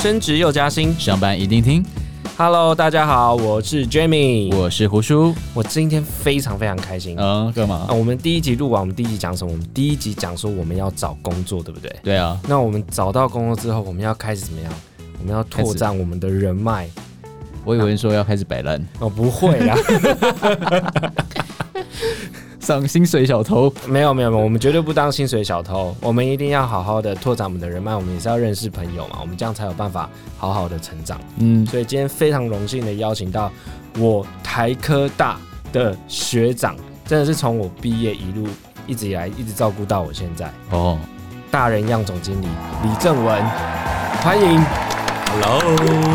升职又加薪，上班一定听。Hello，大家好，我是 Jamie，我是胡叔。我今天非常非常开心。嗯，干嘛啊，？我们第一集录完，我们第一集讲什么？我们第一集讲说我们要找工作，对不对？对啊，那我们找到工作之后，我们要开始怎么样？我们要拓展我们的人脉。我以为说要开始摆烂，哦，不会啦，上薪水小偷。没有没有没有，我们绝对不当薪水小偷，我们一定要好好的拓展我们的人脉，我们也是要认识朋友嘛，我们这样才有办法好好的成长。嗯，所以今天非常荣幸的邀请到我台科大的学长，真的是从我毕业一路一直以来一直照顾到我现在，哦，大人样总经理李正文，欢迎。Hello，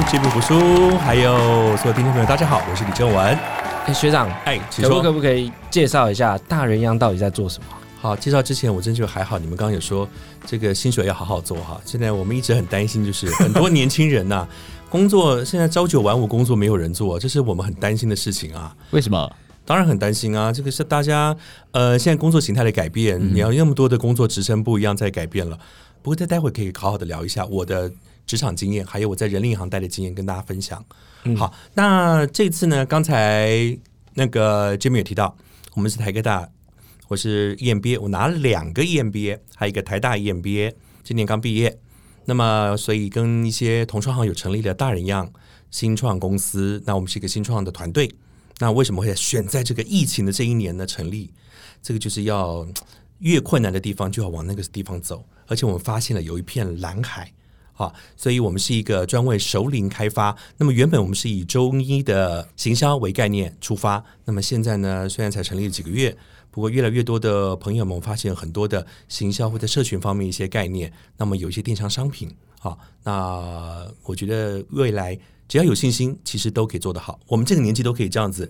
这边胡叔，还有所有听众朋友，大家好，我是李正文。哎，学长，哎，请可不可。不可以介绍一下大人样到底在做什么？好，介绍之前我真觉得还好，你们刚刚有说这个薪水要好好做哈。现在我们一直很担心，就是 很多年轻人呐、工作现在朝九晚五工作没有人做，这是我们很担心的事情啊。为什么？当然很担心啊，这个是大家呃现在工作形态的改变，你要那么多的工作职称不一样在改变了。不过在待会可以好好的聊一下我的职场经验，还有我在人力银行待的经验，跟大家分享。嗯好，那这次呢，刚才那个 Jimmy 也提到，我们是台科大，我是 E EMBA，我拿了两个 E EMBA，还有一个台大 E EMBA，今年刚毕业。那么，所以跟一些同创行有成立了大人样新创公司。那我们是一个新创的团队。那为什么会选在这个疫情的这一年呢成立？这个就是要越困难的地方就要往那个地方走，而且我们发现了有一片蓝海。好，所以我们是一个专为熟龄开发。那么原本我们是以中医的行销为概念出发，那么现在呢，虽然才成立了几个月，不过越来越多的朋友们发现很多的行销或者社群方面一些概念，那么有一些电商商品啊，那我觉得未来只要有信心，其实都可以做得好。我们这个年纪都可以这样子，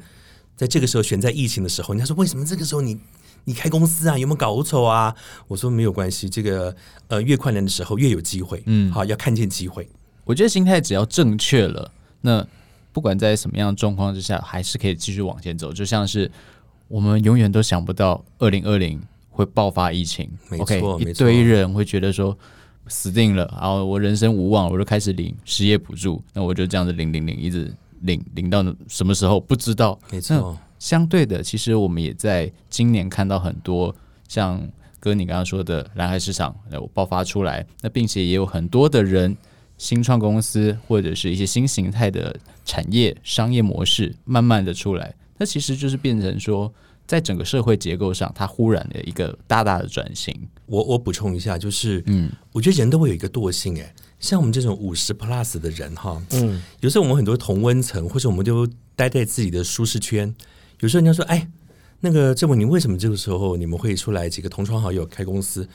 在这个时候选在疫情的时候，人家说为什么这个时候你你开公司啊，有没有搞错啊？我说没有关系，这个呃越困难的时候越有机会，嗯好要看见机会。我觉得心态只要正确了，那不管在什么样的状况之下，还是可以继续往前走。就像是我们永远都想不到二零二零会爆发疫情没，OK，错没错一堆人会觉得说死定了，然后我人生无望，我就开始领失业补助，那我就这样子领领领，一直领领到什么时候不知道。没错，相对的，其实我们也在今年看到很多像哥你刚刚说的蓝海市场有爆发出来，那并且也有很多的人新创公司或者是一些新形态的产业商业模式慢慢的出来，那其实就是变成说，在整个社会结构上，它忽然的一个大大的转型。我我补充一下，就是嗯，我觉得人都会有一个惰性，哎，像我们这种五十 plus 的人哈，嗯，有时候我们很多同温层，或者我们就待在自己的舒适圈。有时候人家说，哎，那个郑文，你为什么这个时候你们会出来几个同窗好友开公司？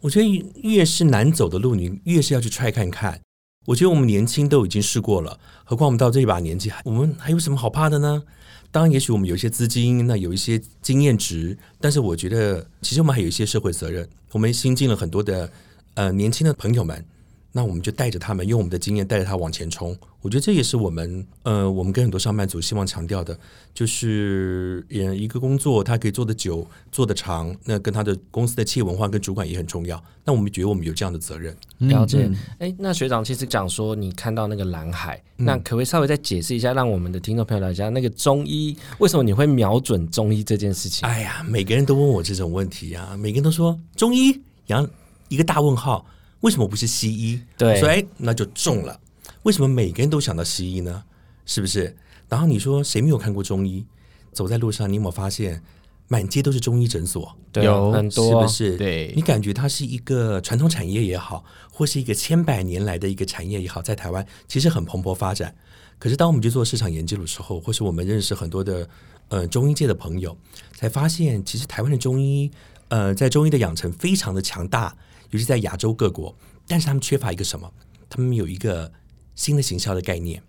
我觉得越是难走的路，你越是要去 try 看看。我觉得我们年轻都已经试过了，何况我们到这一把年纪，我们还有什么好怕的呢？当然，也许我们有一些资金，那有一些经验值，但是我觉得其实我们还有一些社会责任。我们新进了很多的呃年轻的朋友们，那我们就带着他们，用我们的经验带着他往前冲。我觉得这也是我们呃，我们跟很多上班族希望强调的，就是呃一个工作他可以做得久、做得长，那跟他的公司的企业文化跟主管也很重要。那我们觉得我们有这样的责任。了解嗯。哎、那学长其实讲说你看到那个蓝海，那可不可以稍微再解释一下，让我们的听众朋友了解那个中医为什么你会瞄准中医这件事情？哎呀，每个人都问我这种问题啊，每个人都说中医，然后一个大问号，为什么不是西医？对我说哎，那就中了。为什么每个人都想到西医呢？是不是？然后你说谁没有看过中医？走在路上，你有没有发现满街都是中医诊所？对啊，有很多啊是不是？对你感觉它是一个传统产业也好，或是一个千百年来的一个产业也好，在台湾其实很蓬勃发展。可是当我们去做市场研究的时候，或是我们认识很多的呃中医界的朋友，才发现其实台湾的中医呃在中医的养成非常的强大，尤其在亚洲各国，但是他们缺乏一个什么？他们有一个新的行销的概念。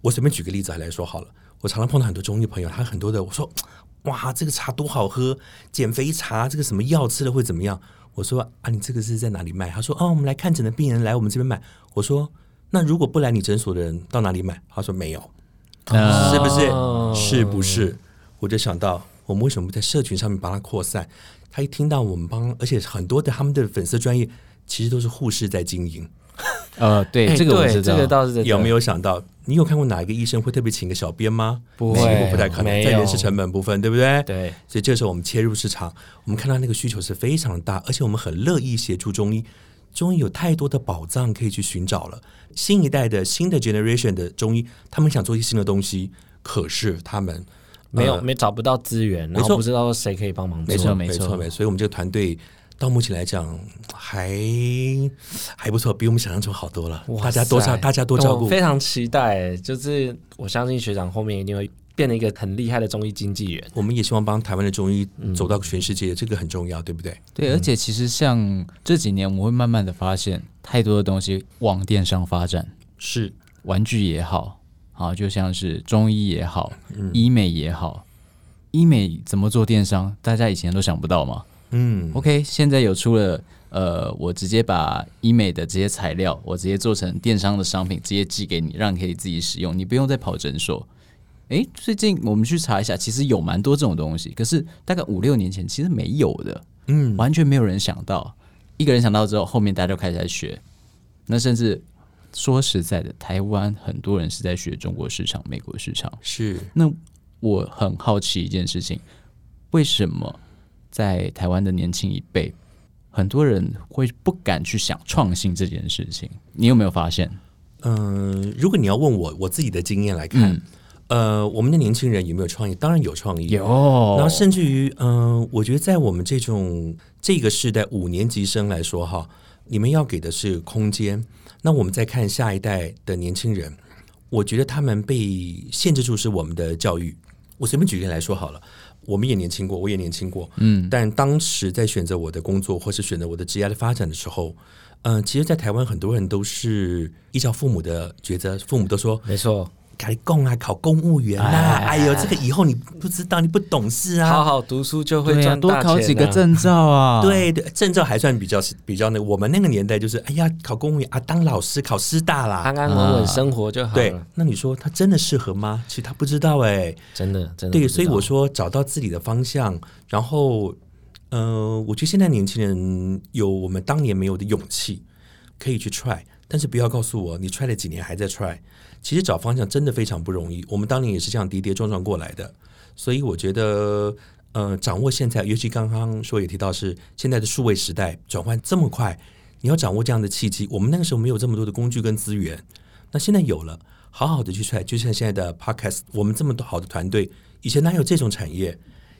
我随便举个例子来说好了，我常常碰到很多中医朋友，他很多的我说哇，这个茶多好喝，减肥茶，这个什么药吃了会怎么样？我说啊，你这个是在哪里卖？他说哦，我们来看诊的病人来我们这边买。我说那如果不来你诊所的人到哪里买？他说没有，哦是不是？哦是不是？我就想到，我们为什么不在社群上面把它扩散？他一听到我们帮，而且很多的他们的粉丝专业其实都是护士在经营，呃，对，哎这个我知道，这个倒是有没有想到？你有看过哪一个医生会特别请个小编吗？不会乎不太可能，在人事成本部分，对不对？对，所以这时候我们切入市场，我们看到那个需求是非常大，而且我们很乐意协助中医。中医有太多的宝藏可以去寻找了。新一代的新的 generation 的中医，他们想做一些新的东西，可是他们没有呃没找不到资源，然后不知道谁可以帮忙做。没错，没错没错，没错。所以我们这个团队到目前来讲还还不错，比我们想象中好多了。哇大家多照，大家多照顾。非常期待，就是我相信学长后面一定会变成一个很厉害的中医经纪人。我们也希望帮台湾的中医走到全世界，这个很重要，对不对？对，而且其实像这几年，我们会慢慢的发现，太多的东西往电商发展，是，玩具也好，啊，就像是中医也好，医美也好，医美怎么做电商，大家以前都想不到嘛。嗯，OK，现在有出了，呃，我直接把医美的这些材料，我直接做成电商的商品，直接寄给你，让你可以自己使用，你不用再跑诊所。诶，最近我们去查一下，其实有蛮多这种东西，可是大概五六年前其实没有的，嗯，完全没有人想到。一个人想到之后，后面大家就开始在学。那甚至说实在的，台湾很多人是在学中国市场、美国市场。是，那我很好奇一件事情，为什么在台湾的年轻一辈，很多人会不敢去想创新这件事情？你有没有发现？嗯，如果你要问我我自己的经验来看，呃，我们的年轻人有没有创意？当然有创意，有，然后甚至于，嗯、我觉得在我们这种这个时代五年级生来说，哈，你们要给的是空间。那我们再看下一代的年轻人，我觉得他们被限制住是我们的教育。我随便举例来说好了，我们也年轻过，我也年轻过，嗯，但当时在选择我的工作或是选择我的职业的发展的时候，嗯、其实，在台湾很多人都是依照父母的抉择，父母都说没错，赶紧供啊，考公务员呐、哎哎呦，这个以后你不知道，你不懂事啊。好好读书就会赚啊，多考几个。证照啊。，对对，证照还算比较比较那个，我们那个年代就是，哎呀，考公务员啊，当老师考师大啦。安安稳稳生活就好对，，那你说他真的适合吗？其实他不知道哎、真的真的对，所以我说找到自己的方向，然后，呃，我觉得现在年轻人有我们当年没有的勇气，可以去 try，但是不要告诉我你 try 了几年还在 try。其实找方向真的非常不容易，我们当年也是这样跌跌撞撞过来的，所以我觉得，呃，掌握现在，尤其刚刚说也提到是现在的数位时代转换这么快，你要掌握这样的契机，我们那个时候没有这么多的工具跟资源，那现在有了，好好的去揣就像现在的 podcast，我们这么多好的团队，以前哪有这种产业？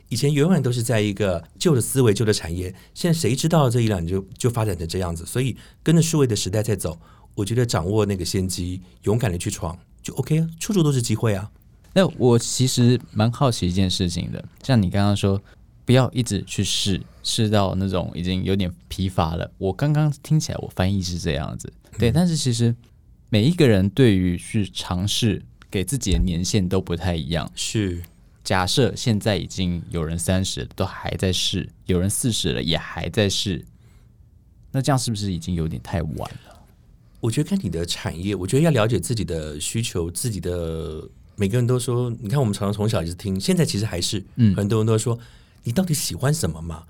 以前永远都是在一个旧的思维、旧的产业，现在谁知道这一两年就就发展成这样子？所以跟着数位的时代在走，我觉得掌握那个先机，勇敢的去闯就 OK 啊，处处都是机会啊。那我其实蛮好奇一件事情的，像你刚刚说，不要一直去试，试到那种已经有点疲乏了。我刚刚听起来我翻译是这样子，对，但是其实每一个人对于去尝试给自己的年限都不太一样。是，假设现在已经有人三十都还在试，有人四十了也还在试，那这样是不是已经有点太晚了？我觉得看你的产业，我觉得要了解自己的需求，自己的每个人都说，你看我们常常从小一直听，现在其实还是，嗯很多人都说你到底喜欢什么嘛？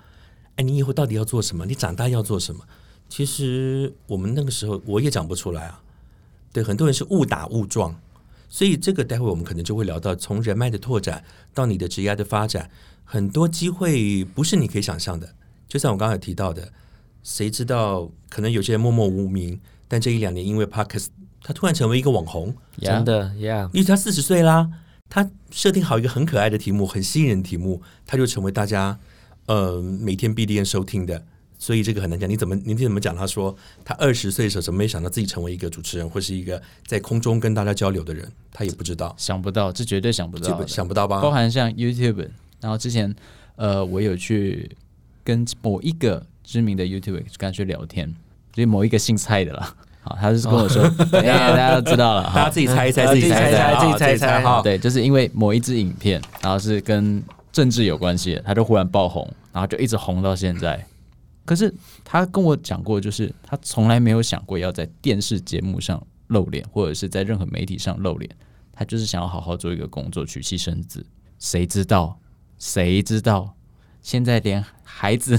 哎，你以后到底要做什么？你长大要做什么？其实我们那个时候我也讲不出来啊。对，很多人是误打误撞，所以这个待会我们可能就会聊到，从人脉的拓展到你的职业的发展，很多机会不是你可以想象的。就像我刚才提到的，谁知道可能有些人默默无名，但这一两年因为 Podcast，他突然成为一个网红，真的，Yeah，因为他四十岁啦，他设定好一个很可爱的题目，很吸引人的题目，他就成为大家呃每天必定收听的。所以这个很难讲，你怎么你怎么讲？他说他二十岁的时候怎么没想到自己成为一个主持人，或是一个在空中跟大家交流的人，他也不知道，想不到，这绝对想不到。想不到吧？包含像 YouTube，然后之前呃，我有去跟某一个知名的 YouTube 跟他去聊天，就是某一个姓蔡的啦。好，他就是跟我说，哎、大家都知道了 大家。自己猜一猜，呃自己猜一猜，自己猜一猜哈。对，就是因为某一支影片，然后是跟政治有关系的，他就忽然爆红，然后就一直红到现在。可是他跟我讲过，就是他从来没有想过要在电视节目上露脸，或者是在任何媒体上露脸。他就是想要好好做一个工作，娶妻生子。谁知道？谁知道？现在连孩子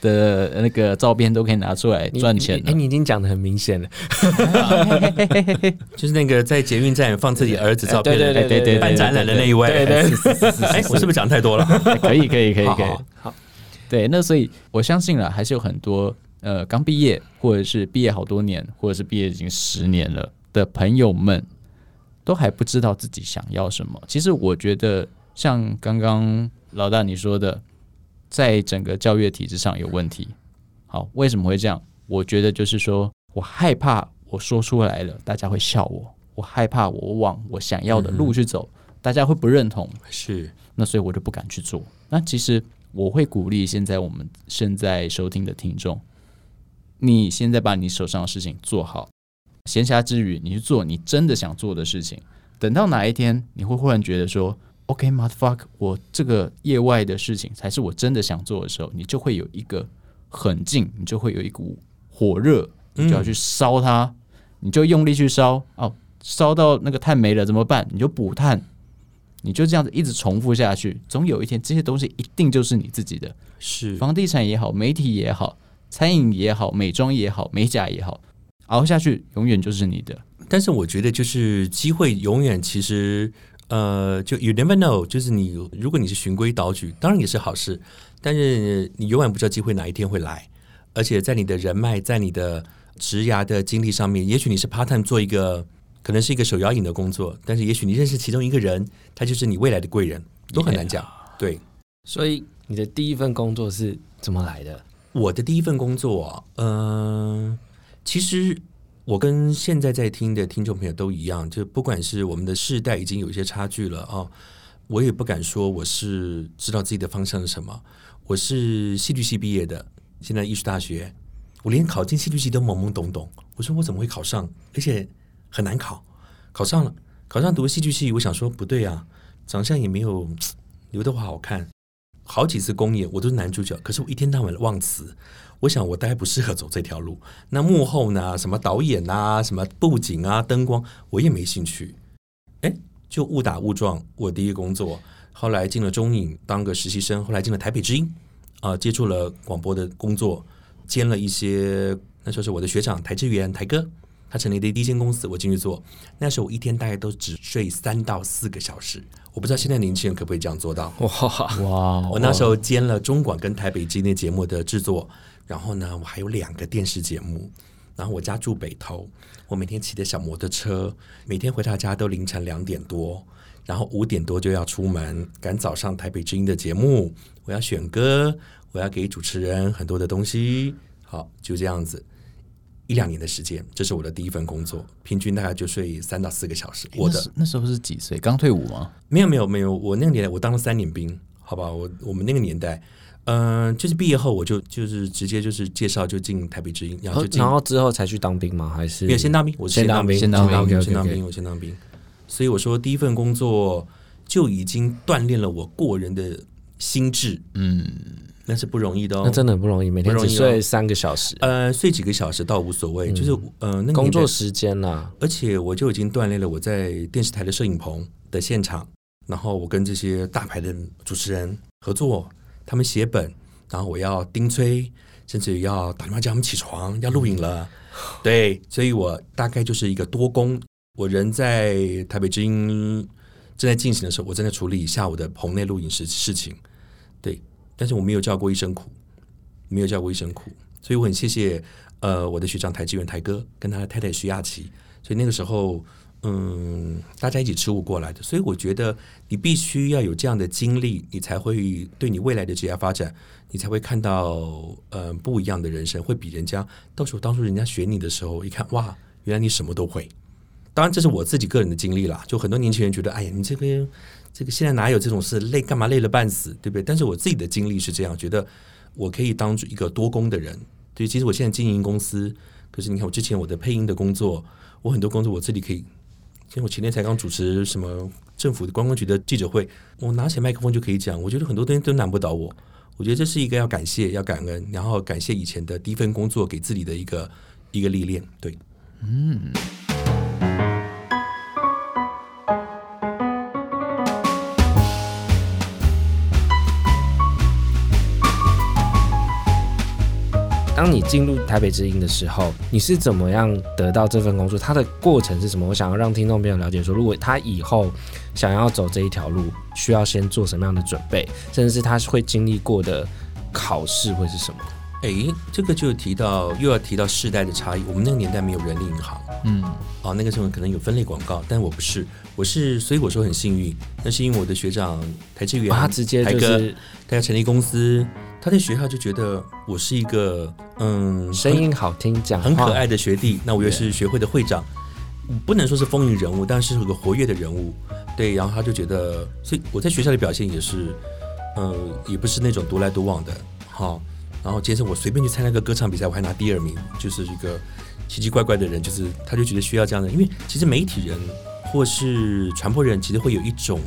的那个照片都可以拿出来赚钱你哎，了。你已经讲的很明显了，就是那个在捷运站放自己儿子照片的，对对对对办展览的那一位。对对哎，我是不是讲太多了？可以，可以，可以，可以。好，对，那所以我相信了，还是有很多呃刚毕业，或者是毕业好多年，或者是毕业已经十年了的朋友们，都还不知道自己想要什么。其实我觉得，像刚刚老大你说的，在整个教育体制上有问题。好，为什么会这样？我觉得就是说我害怕我说出来了，大家会笑我；我害怕我往我想要的路去走，大家会不认同。是，那所以我就不敢去做。那其实我会鼓励现在我们现在收听的听众，你现在把你手上的事情做好，闲暇之余你去做你真的想做的事情。等到哪一天你会忽然觉得说，OK，motherfuck，、我这个业外的事情才是我真的想做的时候，你就会有一个狠劲，你就会有一股火热，你就要去烧它，你就用力去烧哦，烧到那个碳没了怎么办？你就补碳，你就这样子一直重复下去，总有一天这些东西一定就是你自己的。是，房地产也好，媒体也好，餐饮也好，美妆也好，美甲也好，熬下去永远就是你的。但是我觉得就是机会永远其实呃，就 you never know，就是你如果你是循规蹈矩，当然也是好事，但是你永远不知道机会哪一天会来，而且在你的人脉，在你的职涯的经历上面，也许你是 part time 做一个可能是一个手摇饮的工作，但是也许你认识其中一个人，他就是你未来的贵人，都很难讲。对，所以你的第一份工作是怎么来的？我的第一份工作，嗯、其实我跟现在在听的听众朋友都一样，就不管是我们的世代已经有一些差距了哦，我也不敢说我是知道自己的方向是什么。我是戏剧系毕业的，现在艺术大学，我连考进戏剧系都懵懵懂懂。我说我怎么会考上？而且很难考，考上了，考上读戏剧系，我想说不对啊，长相也没有刘德华好看。好几次公演我都是男主角，可是我一天到晚忘词。我想我大概不适合走这条路。那幕后呢，什么导演啊，什么布景啊，灯光，我也没兴趣。哎，就误打误撞，我第一个工作，后来进了中影当个实习生，后来进了台北之音，啊、接触了广播的工作，兼了一些那时候是我的学长台志源台哥，他成立的第一间公司，我进去做。那时候我一天大概都只睡三到四个小时，我不知道现在年轻人可不可以这样做到。哇，哇我那时候兼了中广跟台北之音的节目的制作，然后呢，我还有两个电视节目。然后我家住北投，我每天骑着小摩托车，每天回到家都凌晨两点多，然后五点多就要出门赶早上台北之音的节目，我要选歌，我要给主持人很多的东西。好，就这样子。一两年的时间，这是我的第一份工作，平均大概就睡三到四个小时。我的那时那时候是几岁？刚退伍吗？没有没有没有，我那个年代我当了三年兵，好吧，我我们那个年代，嗯、就是毕业后我就就是直接就是介绍就进台北之音，然后然后之后才去当兵吗？还是没有先当兵，我是先当兵先当兵我先当兵，我先当兵，所以我说第一份工作就已经锻炼了我过人的心智，嗯，那是不容易的哦。那真的很不容易，每天只睡三个小时，呃，睡几个小时倒无所谓，就是呃那个工作时间啦。而且我就已经锻炼了我在电视台的摄影棚的现场，然后我跟这些大牌的主持人合作，他们写本，然后我要盯催，甚至要打电话叫他们起床，要录影了。对，所以我大概就是一个多工。我人在台北之音正在进行的时候，我正在处理下午的棚内录影事事情。对，但是我没有叫过一声苦，没有叫过一声苦，所以我很谢谢呃我的学长台志远台哥跟他的太太徐亚琪，所以那个时候嗯大家一起吃午过来的，所以我觉得你必须要有这样的经历，你才会对你未来的职业发展，你才会看到呃不一样的人生，会比人家到时候当初人家选你的时候一看哇，原来你什么都会。当然，这是我自己个人的经历啦。就很多年轻人觉得，哎呀，你这个这个现在哪有这种事，累干嘛累了半死，对不对？但是我自己的经历是这样，觉得我可以当一个多工的人。对，其实我现在经营公司，可是你看我之前我的配音的工作，我很多工作我自己可以。像我前天才刚主持什么政府的观光局的记者会，我拿起麦克风就可以讲。我觉得很多东西都难不倒我。我觉得这是一个要感谢、要感恩，然后感谢以前的第一份工作给自己的一个一个历练。对，嗯当你进入台北之音的时候，你是怎么样得到这份工作？它的过程是什么？我想要让听众朋友了解说，如果他以后想要走这一条路，需要先做什么样的准备，甚至是他会经历过的考试会是什么？哎，这个就提到又要提到世代的差异。我们那个年代没有人力银行，嗯，哦，那个时候可能有分类广告，但我不是，我是，所以我说很幸运，那是因为我的学长台志远，他直接就是他要成立公司，他在学校就觉得我是一个嗯声音好听，讲话很可爱的学弟，那我又是学会的会长，不能说是风云人物，但是是个活跃的人物。对，然后他就觉得，所以我在学校的表现也是，呃，也不是那种独来独往的，好。然后接着我随便去参加个歌唱比赛，我还拿第二名，就是一个奇奇怪怪的人，就是他就觉得需要这样的，因为其实媒体人或是传播人，其实会有一种，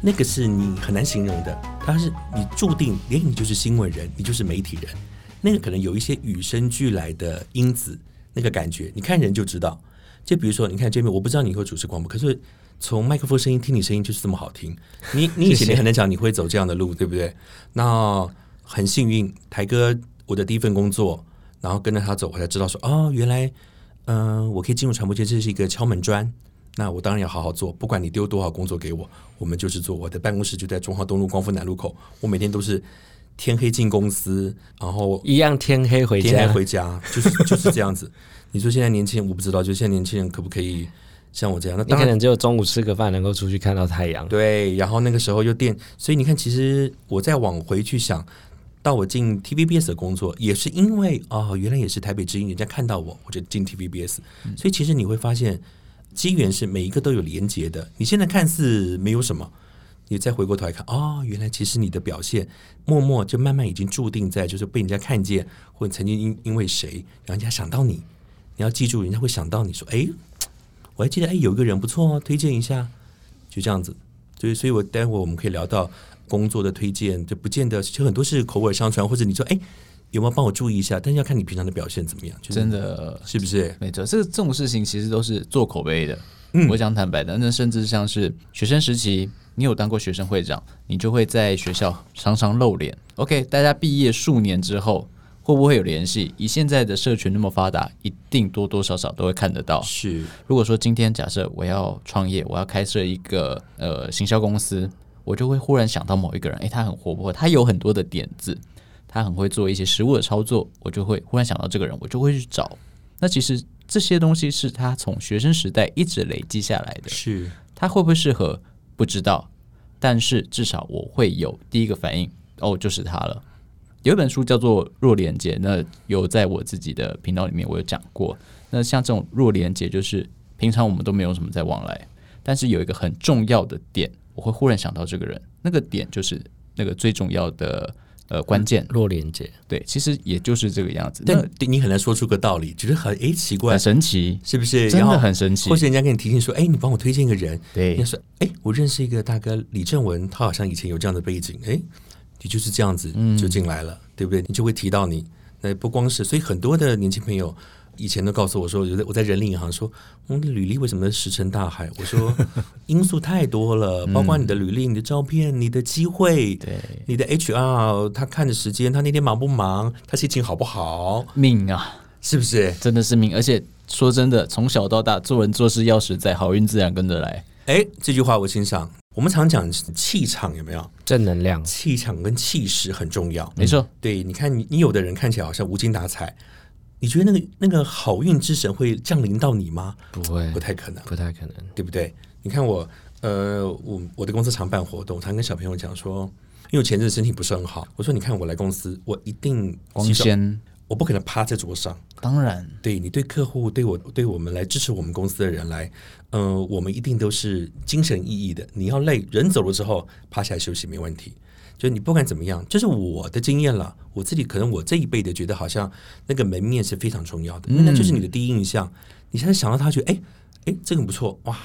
那个是你很难形容的，他是你注定，连你就是新闻人，你就是媒体人，那个可能有一些与生俱来的因子，那个感觉，你看人就知道。就比如说，你看这边，我不知道你会主持广播，可是从麦克风声音听你声音就是这么好听。你你以前你很难讲你会走这样的路，对不对？那很幸运，台哥我的第一份工作，然后跟着他走，我才知道说，哦，原来，嗯、我可以进入传播界，这是一个敲门砖。那我当然要好好做，不管你丢多少工作给我，我们就是做。我的办公室就在中华东路光复南路口，我每天都是天黑进公司，然后一样天黑回家，天黑回家，就是就是这样子。你说现在年轻人，我不知道，就现在年轻人可不可以像我这样？那当然可能只有中午吃个饭能够出去看到太阳。对，然后那个时候又电，所以你看，其实我再往回去想，到我进 TVBS 的工作，也是因为哦，原来也是台北之音，人家看到我，我就进 TVBS，所以其实你会发现，机缘是每一个都有连结的。你现在看似没有什么，你再回过头来看，哦，原来其实你的表现默默就慢慢已经注定在，就是被人家看见，或者曾经因因为谁，让人家想到你，你要记住，人家会想到你说，哎，我还记得，哎，有一个人不错哦，推荐一下，就这样子。所以，所以我待会我们可以聊到工作的推荐，就不见得，就很多是口耳相传，或者你说，哎，有没有帮我注意一下？但是要看你平常的表现怎么样，就是真的是不是？没错，这这种事情其实都是做口碑的。嗯我讲坦白的，那甚至像是学生时期，你有当过学生会长，你就会在学校常常露脸。OK，大家毕业数年之后，会不会有联系？以现在的社群那么发达，一定多多少少都会看得到。是如果说今天假设我要创业，我要开设一个呃行销公司，我就会忽然想到某一个人，诶，他很活泼，他有很多的点子，他很会做一些实物的操作，我就会忽然想到这个人，我就会去找。那其实这些东西是他从学生时代一直累积下来的，是，他会不会适合不知道，但是至少我会有第一个反应，哦，就是他了。有一本书叫做《弱连接》，那有在我自己的频道里面我有讲过。那像这种弱连接，就是平常我们都没有什么在往来，但是有一个很重要的点，我会忽然想到这个人，那个点就是那个最重要的呃关键。弱连接，对，其实也就是这个样子，但你很难说出个道理，觉得很哎奇怪很，神奇，是不是？真的然后很神奇或。是人家跟你提醒说，哎，你帮我推荐一个人，对人家，说，哎，我认识一个大哥李正文，他好像以前有这样的背景，哎，你就是这样子就进来了，对不对？你就会提到你，那不光是，所以很多的年轻朋友以前都告诉我说，我在我在人力银行说，我的履历为什么石沉大海？我说 因素太多了，包括你的履历、你的照片、你的机会，对，你的 HR 他看的时间，他那天忙不忙，他心情好不好，命啊，是不是？真的是命。而且说真的，从小到大做人做事要实在，好运自然跟着来。哎，这句话我欣赏。我们常讲气场有没有？正能量，气场跟气势很重要。没错，对，你看你你有的人看起来好像无精打采，你觉得那个那个好运之神会降临到你吗？不会不，太可能，不太可能。对不对？你看我，呃，我我的公司常办活动，常跟小朋友讲说，因为我前阵子身体不是很好，我说你看我来公司，我一定光，鲜，我不可能趴在桌上。当然对你对客户对我对我们来支持我们公司的人来，呃，我们一定都是精神奕奕的。你要累，人走了之后趴下来休息没问题。就你不管怎么样，这是我的经验了。我自己可能我这一辈的觉得好像那个门面是非常重要的，那就是你的第一印象。你现在想到他，觉得哎哎这个不错哇，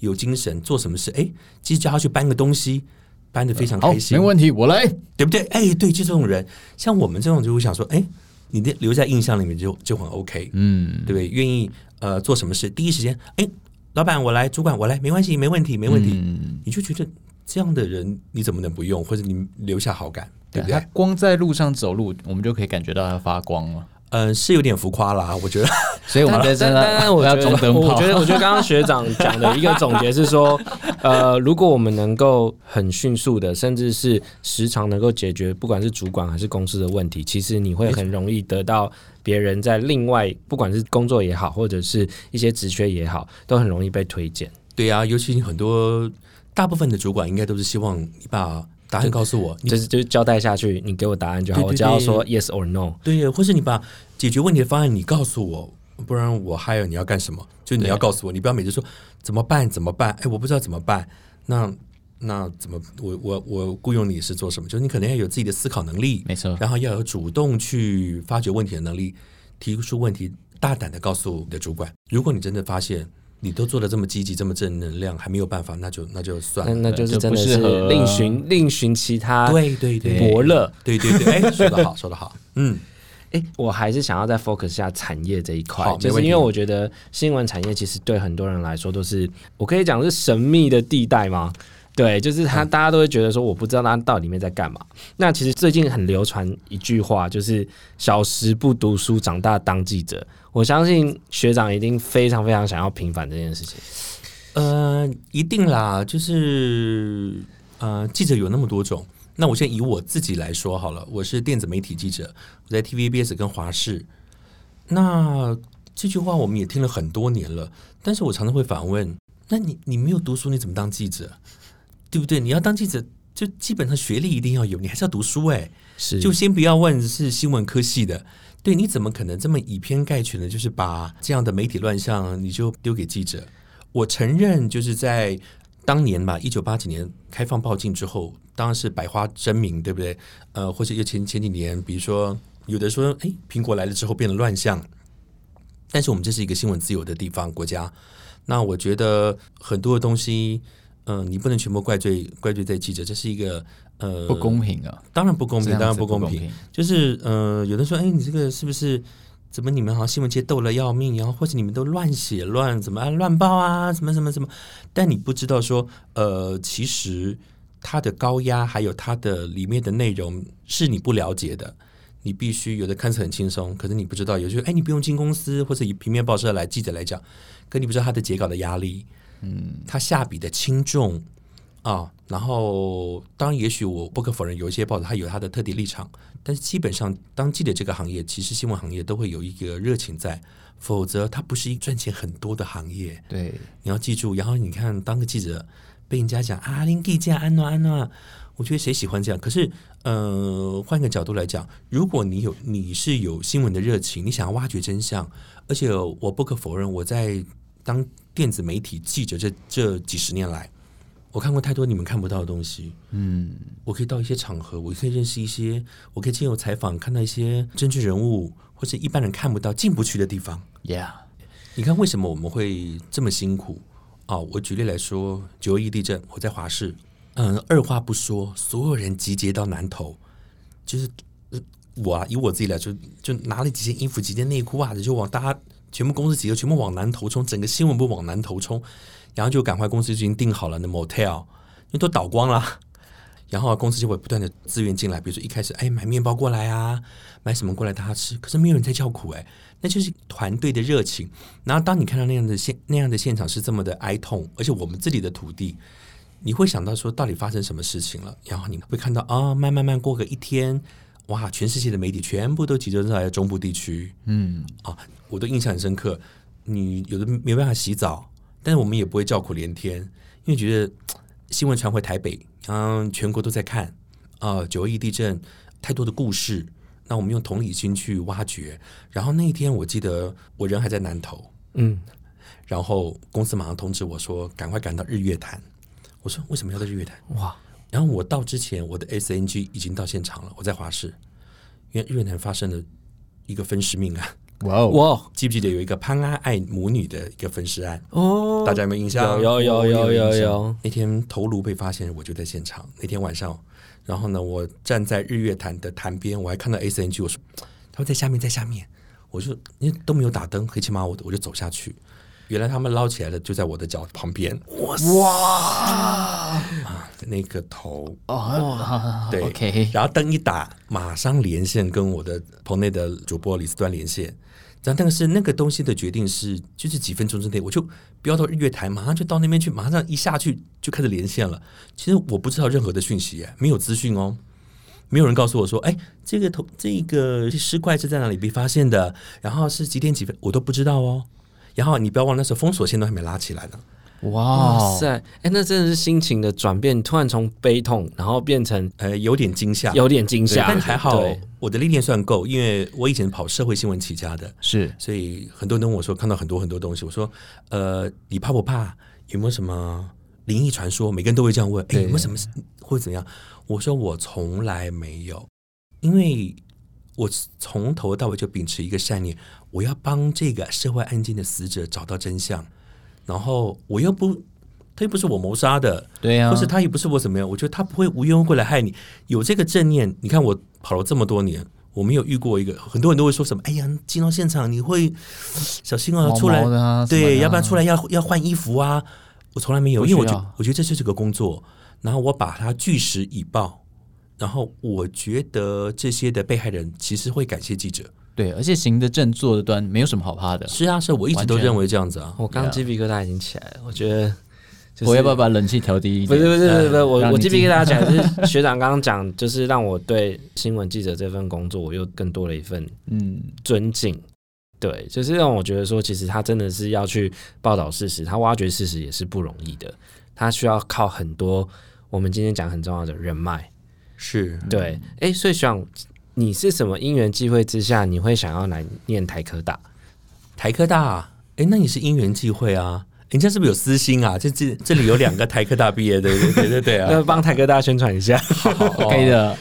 有精神，做什么事哎，其实叫他去搬个东西，搬的非常开，心，没问题，我来。对不对？哎，对，就这种人，像我们这种就会想说，哎，你的留在印象里面就就很 OK，嗯，对不对？愿意呃做什么事，第一时间，哎，老板我来，主管我来，没关系，没问题，没问题，嗯你就觉得这样的人你怎么能不用，或者你留下好感，对不对他对？光在路上走路，我们就可以感觉到他发光了。嗯，是有点浮夸啦，我觉得。所以我们在这但但但的要我觉得，装灯泡。我觉得，我觉得刚刚学长讲的一个总结是说，呃，如果我们能够很迅速的，甚至是时常能够解决，不管是主管还是公司的问题，其实你会很容易得到别人在另外，不管是工作也好，或者是一些职缺也好，都很容易被推荐。对呀、尤其很多大部分的主管应该都是希望你把答案告诉我，你就是就是交代下去，你给我答案就好，对对我只要说 yes or no。对，或是你把解决问题的方案你告诉我，不然我还有你要干什么？就你要告诉我，你不要每次说怎么办怎么办？哎，我不知道怎么办，那那怎么我我我雇佣你是做什么？就是你可能要有自己的思考能力，没错，然后要有主动去发掘问题的能力，提出问题，大胆的告诉你的主管。如果你真的发现你都做的这么积极、这么正能量，还没有办法，那就那就算了。那那就是真的是另寻另寻其他对对对，伯乐。对对对，哎，说得好，说得好，嗯，哎，我还是想要再 focus 下产业这一块好，就是因为我觉得新闻产业其实对很多人来说都是，我可以讲是神秘的地带吗？对，就是他，大家都会觉得说，我不知道他到底里面在干嘛。那其实最近很流传一句话，就是“小时不读书，长大当记者”。我相信学长一定非常非常想要平反这件事情。呃，一定啦，就是呃，记者有那么多种。那我先以我自己来说好了，我是电子媒体记者，我在 TVBS 跟华视。那这句话我们也听了很多年了，但是我常常会反问：那你你没有读书，你怎么当记者？对不对？你要当记者，就基本上学历一定要有，你还是要读书哎、是，就先不要问是新闻科系的，对，你怎么可能这么以偏概全的，就是把这样的媒体乱象你就丢给记者？我承认，就是在当年吧，一九八几年开放报禁之后，当然是百花争鸣，对不对？呃，或者又前前几年，比如说有的说，哎，苹果来了之后变得乱象，但是我们这是一个新闻自由的地方国家，那我觉得很多的东西。嗯、你不能全部怪罪怪罪在记者，这是一个呃不公平啊，当然不公平，当然不不公平。。就是呃，有的说，哎，你这个是不是怎么你们好像新闻界斗了要命，然后或者你们都乱写乱怎么啊乱报啊，什么什么什么，但你不知道说，呃，其实它的高压还有它的里面的内容是你不了解的。你必须有的看似很轻松，可是你不知道，有些哎，你不用进公司，或者以平面报社来记者来讲，可你不知道他的截稿的压力，嗯，他下笔的轻重啊，然后当然，也许我不可否认，有一些报纸它有它的特定立场，但是基本上，当记者这个行业，其实新闻行业都会有一个热情在，否则它不是一赚钱很多的行业。对，你要记住，然后你看，当个记者被人家讲啊，林记者安诺安诺，我觉得谁喜欢这样？可是，呃，换个角度来讲，如果你有你是有新闻的热情，你想要挖掘真相，而且我不可否认，我在当电子媒体记者这这几十年来，我看过太多你们看不到的东西。嗯，我可以到一些场合，我可以认识一些，我可以经由采访看到一些政治人物或者一般人看不到、进不去的地方。，Yeah，你看为什么我们会这么辛苦？啊、我举例来说，九二一地震，我在华视，嗯，二话不说，所有人集结到南头，就是、呃我啊，以我自己来说，就拿了几件衣服、几件内裤、袜子，就往大家全部公司集合，全部往南头冲，整个新闻部往南头冲，然后就赶快公司就已经订好了那 motel，因为都倒光了。然后公司就会不断的资源进来，比如说一开始哎买面包过来啊，买什么过来大家吃，可是没有人在叫苦哎，那就是团队的热情。然后当你看到那样的现那样的现场是这么的哀痛，而且我们自己的土地，你会想到说到底发生什么事情了？然后你会看到啊、慢慢慢过个一天，哇，全世界的媒体全部都集中在中部地区，嗯，啊，我都印象很深刻。你有的没办法洗澡，但是我们也不会叫苦连天，因为觉得新闻传回台北，嗯，全国都在看啊，九二一地震太多的故事，那我们用同理心去挖掘。然后那一天我记得我人还在南投，嗯，然后公司马上通知我说赶快赶到日月潭。我说为什么要在日月潭？哇，然后我到之前，我的 SNG 已经到现场了，我在华视，因为日月潭发生了一个分尸命案。哇哦，哇记不记得有一个潘安爱母女的一个分尸案？哦，大家有没有印象？有有有有有有。那天头颅被发现，我就在现场。那天晚上，然后呢，我站在日月潭的潭边，我还看到 S N G，我说他们在下面，在下面。我就因为都没有打灯，黑漆麻乌的，我就走下去。原来他们捞起来的就在我的脚旁边。哇哇！那个头哦，对，OK，然后灯一打，马上连线跟我的棚内的主播李斯端连线。然后但是那个东西的决定是，就是几分钟之内，我就飙到日月潭，马上就到那边去，马上一下去就开始连线了。其实我不知道任何的讯息，没有资讯哦，没有人告诉我说，哎，这个头这个尸块是在哪里被发现的，然后是几点几分，我都不知道哦。然后你不要忘了，那时候封锁线都还没拉起来呢。哇哇塞，哎，那真的是心情的转变，突然从悲痛，然后变成呃，有点惊吓，有点惊吓，但还好我的历练算够，因为我以前跑社会新闻起家的，是。所以很多人问我说看到很多很多东西，我说呃，你怕不怕？有没有什么灵异传说？每个人都会这样问，哎，对。有没有什么会怎样？我说我从来没有，因为我从头到尾就秉持一个善念，我要帮这个社会案件的死者找到真相，然后我又不，他又不是我谋杀的，对呀，或是他也不是我怎么样，我觉得他不会无缘无故来害你。有这个正念，你看我跑了这么多年，我没有遇过一个，很多人都会说什么：“哎呀，进到现场你会小心哦，毛出来对，要不然出来要要换衣服啊。”我从来没有，因为我觉得这就是个工作，然后我把它据实以报，然后我觉得这些的被害人其实会感谢记者。对，而且行得正坐得端，没有什么好怕的。是啊，是我一直都认为这样子啊。我刚鸡皮疙瘩已经起来了，我觉得、就是。我要不要把冷气调低一点？不是不是不是不是，我我鸡皮疙瘩起来是 学长刚刚讲，就是让我对新闻记者这份工作，我又更多了一份嗯，尊敬。对，就是让我觉得说，其实他真的是要去报道事实，他挖掘事实也是不容易的，他需要靠很多我们今天讲很重要的人脉。是对，哎、所以学长，你是什么因缘际会之下，你会想要来念台科大？台科大，哎，那你是因缘际会啊？人家是不是有私心啊？这这这里有两个台科大毕业的，对对对对对啊！那帮台科大宣传一下。可以的。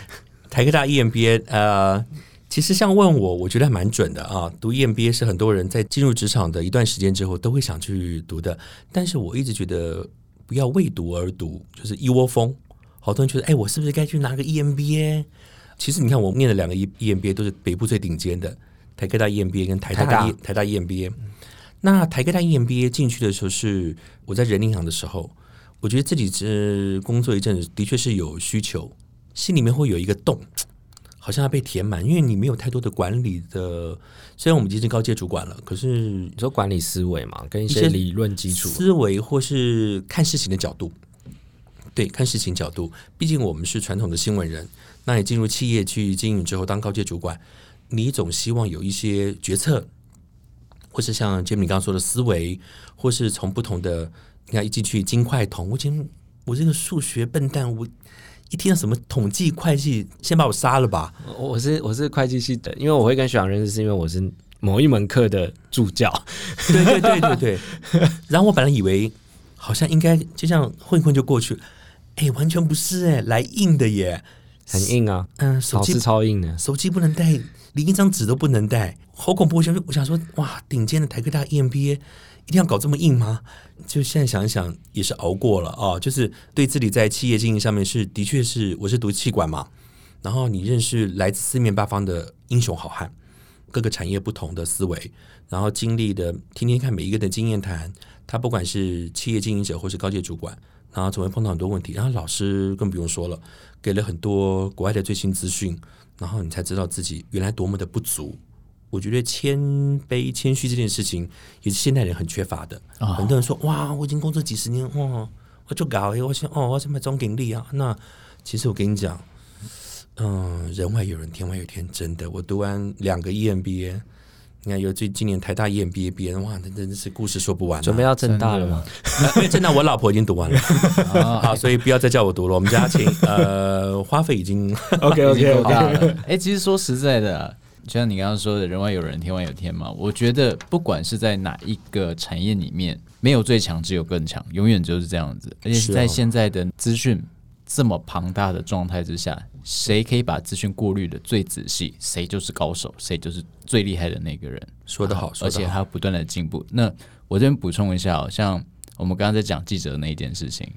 台科大 E EMBA，呃，其实像问我，我觉得还蛮准的啊。读 EMBA 是很多人在进入职场的一段时间之后都会想去读的，但是我一直觉得不要为读而读，就是一窝蜂。好多人觉得，哎，我是不是该去拿个 EMBA？其实你看，我念的两个 E EMBA 都是北部最顶尖的，台科大 EMBA 跟台大台大 E 台大 EMBA。那台科大 E EMBA 进去的时候是我在人行的时候，我觉得自己这工作一阵子的确是有需求，心里面会有一个洞，好像要被填满，因为你没有太多的管理的。虽然我们已经是高阶主管了，可是你说管理思维嘛，跟一些理论基础。思维或是看事情的角度，对，看事情角度。毕竟我们是传统的新闻人，那你进入企业去经营之后，当高阶主管，你总希望有一些决策，或是像杰米刚刚说的思维，或是从不同的，你看一进去金块桶，我已经我这个数学笨蛋，我一听到什么统计会计，先把我杀了吧。我我是我是会计系的，因为我会跟学长认识，是因为我是某一门课的助教。对对对对对。然后我本来以为好像应该就这样混混就过去了，哎，完全不是哎，来硬的耶。很硬啊，嗯、手机超硬的。手机不能带，连一张纸都不能带，好恐怖！我想我想说，哇，顶尖的台科大 E EMBA 一定要搞这么硬吗？就现在想一想，也是熬过了啊。就是对自己在企业经营上面是的确是，我是读气管嘛，然后你认识来自四面八方的英雄好汉，各个产业不同的思维，然后经历的天天看每一个人的经验谈，他不管是企业经营者或是高阶主管，然后总会碰到很多问题，然后老师更不用说了，给了很多国外的最新资讯，然后你才知道自己原来多么的不足。我觉得谦卑、谦虚这件事情也是现代人很缺乏的。啊很多人说：“哇，我已经工作几十年，哇，我就搞诶，我想哦，我想买总经理啊。”那其实我跟你讲，嗯，人外有人，天外有天，真的。我读完两个 E EMBA，你看有最今年台大 E EMBA 毕业，哇，那真的是故事说不完、啊。准备要正大了吗？因为真的，我老婆已经读完了，啊好，所以不要再叫我读了。我们家请呃花费已经 OK OK 够大 OK。了。哎、其实说实在的、啊，就像你刚刚说的“人外有人，天外有天”嘛，我觉得不管是在哪一个产业里面，没有最强，只有更强，永远就是这样子。而且在现在的资讯这么庞大的状态之下，谁可以把资讯过滤的最仔细，谁就是高手，谁就是最厉害的那个人。说得好，说而且得好。还要不断的进步。那我这边补充一下、哦，像我们刚刚在讲记者的那一件事情，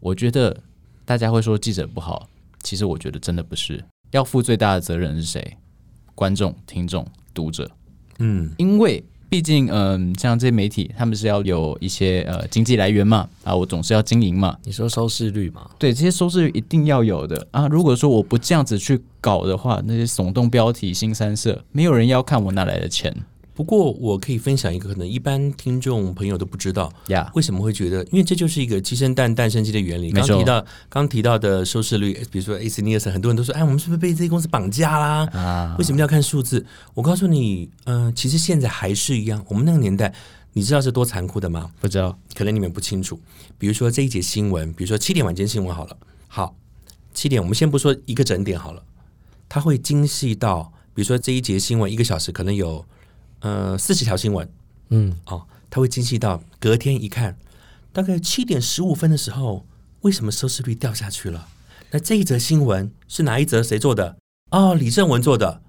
我觉得大家会说记者不好，其实我觉得真的不是，要负最大的责任是谁？观众、听众、读者，嗯，因为毕竟，嗯，像这些媒体，他们是要有一些呃经济来源嘛，啊，我总是要经营嘛，你说收视率嘛？对，这些收视率一定要有的啊。如果说我不这样子去搞的话，那些耸动标题、新三色，没有人要看，我哪来的钱不过我可以分享一个可能一般听众朋友都不知道，呀？为什么会觉得？因为这就是一个鸡生蛋，蛋生鸡的原理。刚提到刚提到的收视率，比如说 AC Nielsen，很多人都说，哎，我们是不是被这些公司绑架啦？啊为什么要看数字？我告诉你，嗯、其实现在还是一样。我们那个年代，你知道是多残酷的吗？不知道可能你们不清楚。比如说这一节新闻，比如说七点晚间新闻好了，好，七点我们先不说一个整点好了，它会精细到，比如说这一节新闻一个小时可能有呃四十条新闻嗯，哦，他会精细到隔天一看，大概七点十五分的时候，为什么收视率掉下去了？那这一则新闻是哪一则谁做的？哦，李正文做的，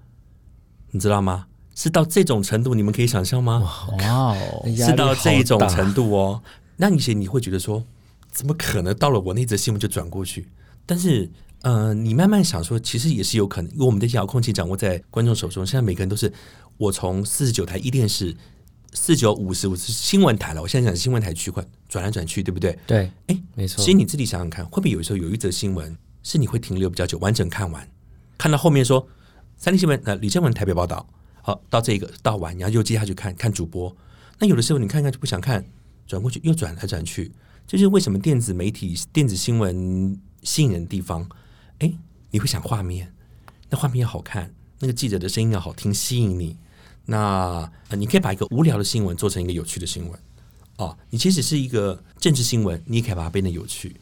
你知道吗？是到这种程度，你们可以想象吗？哇哦，是到这种。程度哦。那以前你会觉得说，怎么可能到了我那则新闻就转过去？但是，呃，你慢慢想说，其实也是有可能，因为我们的遥控器掌握在观众手中。现在每个人都是，我从四十九台一电视、四九五十五是新闻台了，我现在讲新闻台区块转来转去，对不对？对，哎，没错。其实你自己想想看，会不会有时候有一则新闻是你会停留比较久，完整看完，看到后面说三立新闻呃李正文台北报道，好到这个到完，然后又接下去看看主播。那有的时候你看看就不想看，转过去又转来转去，这就是为什么电子媒体、电子新闻吸引人的地方。哎，你会想画面，那画面要好看，那个记者的声音要好听，吸引你。那、呃、你可以把一个无聊的新闻做成一个有趣的新闻。哦，你其实是一个政治新闻，你也可以把它变得有趣。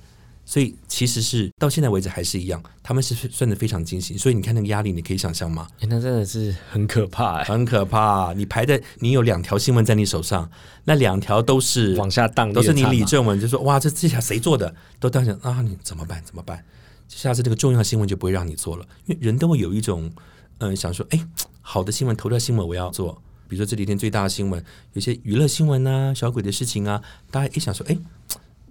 所以其实是到现在为止还是一样，他们是算的非常精细。所以你看那个压力，你可以想象吗？诶那真的是很可怕哎，很可怕。你排在，你有两条新闻在你手上，那两条都是往下荡，都是你李正文，就说哇，这这条谁做的？都当想啊，你怎么办？怎么办？下次这个重要新闻就不会让你做了，因为人都会有一种嗯、想说，哎，好的新闻、头条新闻我要做。比如说这几天最大的新闻，有些娱乐新闻啊、小鬼的事情啊，大家一想说，哎，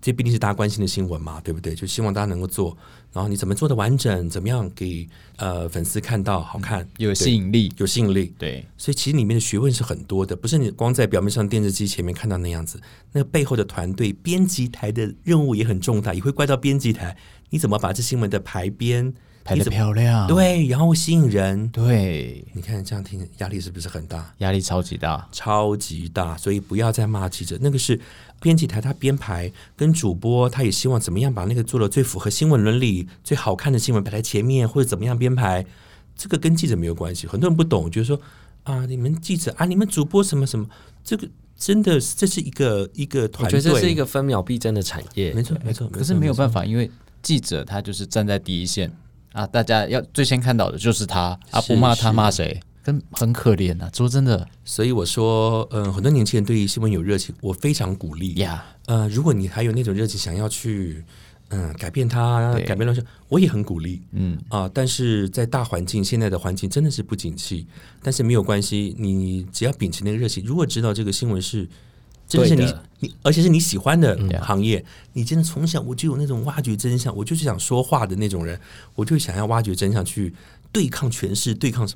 这毕竟是大家关心的新闻嘛，对不对？就希望大家能够做，然后你怎么做的完整，怎么样给呃粉丝看到好看，有吸引力，有吸引力。对，所以其实里面的学问是很多的，不是你光在表面上电视机前面看到那样子。那背后的团队、编辑台的任务也很重大，也会怪到编辑台，你怎么把这新闻的排编拍的漂亮，对，然后吸引人。对，你看这样听压力是不是很大？压力超级大，超级大，所以不要再骂记者，那个是编辑台他编排跟主播，他也希望怎么样把那个做的最符合新闻伦理、最好看的新闻摆在前面，或者怎么样编排，这个跟记者没有关系。很多人不懂，就是说啊，你们记者啊，你们主播什么什么，这个真的是这是一个一个团队，觉得这是一个分秒必争的产业。没错没错，可是没有办法。因为记者他就是站在第一线啊，大家要最先看到的就是他啊，不骂他骂谁？跟很可怜啊，说真的。所以我说，嗯、很多年轻人对于新闻有热情，我非常鼓励。呀，呃，如果你还有那种热情，想要去嗯、改变它，改变乱象，我也很鼓励。嗯，啊、但是在大环境现在的环境真的是不景气，但是没有关系，你只要秉持那个热情，如果知道这个新闻是真的是你你，而且是你喜欢的嗯。行业，你真的从小我就有那种挖掘真相，我就是想说话的那种人，我就想要挖掘真相去对抗权势，对抗什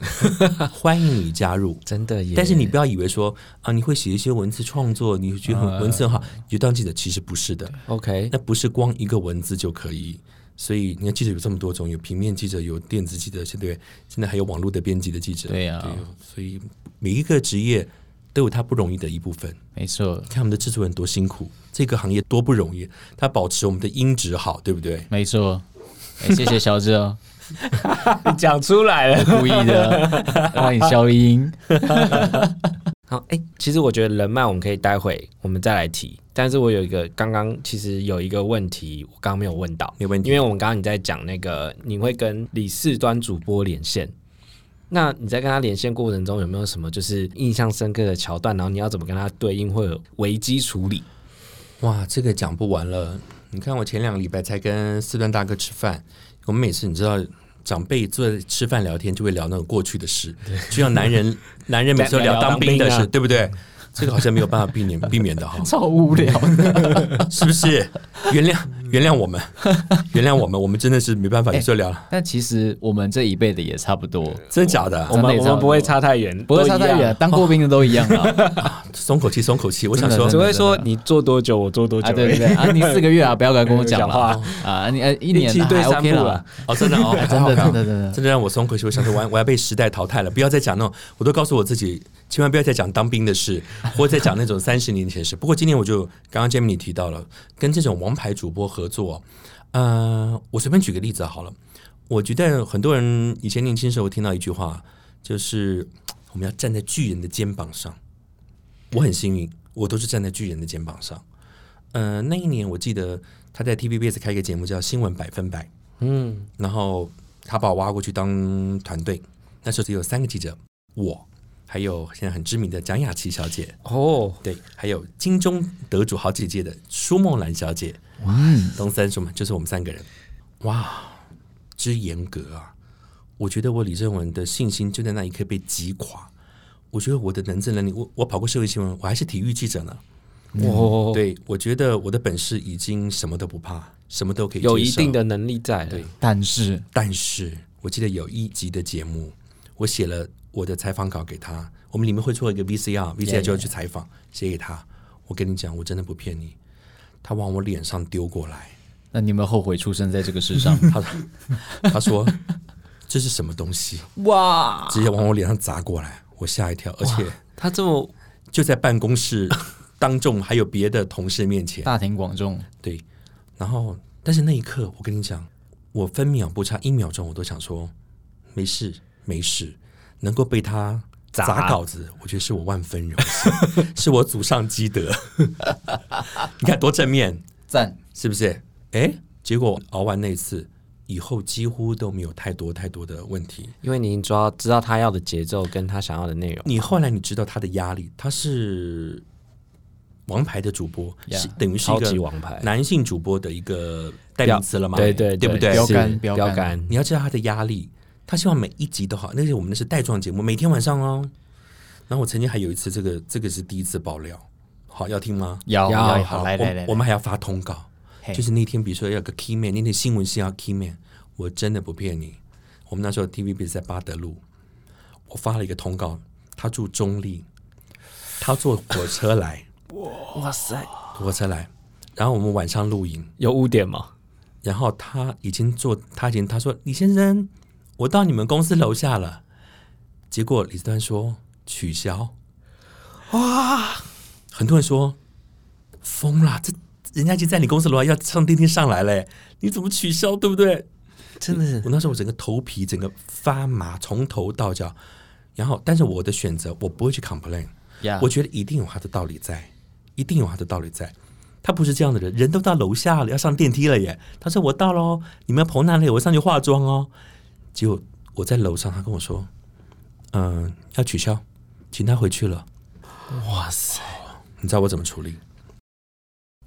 么？欢迎你加入。真的耶！但是你不要以为说啊，你会写一些文字创作，你觉得很呃文字很好，你就当记者，其实不是的。OK，那不是光一个文字就可以。所以你看，记者有这么多种，有平面记者，有电子记者，现在现在还有网络的编辑的记者。对呀所以每一个职业都有他不容易的一部分。没错，看我们的制作人多辛苦，这个行业多不容易，他保持我们的音质好，对不对？没错。哎，谢谢小志哦，你讲出来了。故意的，让你消音。好，哎、其实我觉得人脉我们可以待会我们再来提，但是我有一个刚刚其实有一个问题，我刚刚没有问到，没问题。因为我们刚刚你在讲那个你会跟李四端主播连线，那你在跟他连线过程中有没有什么就是印象深刻的桥段？然后你要怎么跟他对应，或者危机处理？哇，这个讲不完了。你看，我前两个礼拜才跟四端大哥吃饭，我们每次你知道。长辈坐在吃饭聊天，就会聊那种过去的事，就像男人 男人每次都聊当兵的事，对不对？这个好像没有办法避免 避免的哈，超无聊的，是不是？原谅原谅我们，原谅我们，我们真的是没办法，哎有时候聊了，但其实我们这一辈的也差不多，真的假的？我们我们不会差太远，不会差都一样太远，。当过兵的都一样 啊。松口气，松口气。我想说只会说你做多久，我做多久啊，对对对啊，你四个月啊，不要来跟我讲了讲啊啊，你呃一年啊还一期对三 OK 了哦，真的哦，哎真的真的真的，真的让我松口气。我想说，我要我要被时代淘汰了，不要再讲那种，我都告诉我自己，千万不要再讲当兵的事，或者再讲那种三十年前的事。不过今年我就刚刚 Jamie 你提到了，跟这种王牌主播合作，呃，我随便举个例子好了。我觉得很多人以前年轻时候听到一句话，就是我们要站在巨人的肩膀上。我很幸运，我都是站在巨人的肩膀上。呃，那一年我记得他在 TVBS 开一个节目叫《新闻百分百》。嗯，然后他把我挖过去当团队，那时候只有三个记者，我还有现在很知名的蒋雅琪小姐，哦，对，还有金钟得主好几届的舒梦兰小姐，哇，东三叔们，就是我们三个人，哇，之严格啊！我觉得我李正文的信心就在那一刻被击垮。我觉得我的能政能力，我我跑过社会新闻，我还是体育记者呢。哦，，对，我觉得我的本事已经什么都不怕，什么都可以，有一定的能力在。对，但是。但是我记得有一集的节目，我写了我的采访稿给他，我们里面会做一个 VCR，VCR 就要去采访，写给他。我跟你讲，我真的不骗你，他往我脸上丢过来，那你有没有后悔出生在这个世上？他 他说这是什么东西，哇，直接往我脸上砸过来，我吓一跳，而且他这么就在办公室当众还有别的同事面前，大庭广众，对，然后但是那一刻，我跟你讲，我分秒不差一秒钟，我都想说没事没事，能够被他砸砸稿子，我觉得是我万分荣幸，是我祖上积德。你看多正面，赞，是不是？哎，结果熬完那次以后，几乎都没有太多太多的问题。因为你已经抓知道他要的节奏跟他想要的内容。你后来你知道他的压力，他是王牌的主播 Yeah，是等于是一个王牌男性主播的一个代名词了嘛？对对对不对？标杆标杆标杆你要知道他的压力，他希望每一集都好。那些我们那是带状节目，每天晚上哦。然后我曾经还有一次，这个这个是第一次爆料，好要听吗？要要好来来来，我我们还要发通告，就是那天比如说要有个 key man，那天新闻是要 key man，我真的不骗你。我们那时候 TVB 是在巴德路，我发了一个通告，他住中立，他坐火车来，哇塞，火车来，然后我们晚上露营，有污点吗？然后他已经坐，他已经他说李先生，我到你们公司楼下了。结果李子端说取消，哇！很多人说疯了，这人家已经在你公司楼下要上电梯上来了，你怎么取消？对不对？真的是我那时候我整个头皮整个发麻，从头到脚。然后，但是我的选择，我不会去 complain，呀我觉得一定有他的道理在，一定有他的道理在。他不是这样的人，人都到楼下了，要上电梯了耶。他说我到喽，你们要跑哪里？我上去化妆哦。结果我在楼上，他跟我说，嗯、要取消，请他回去了。哇塞，你知道我怎么处理？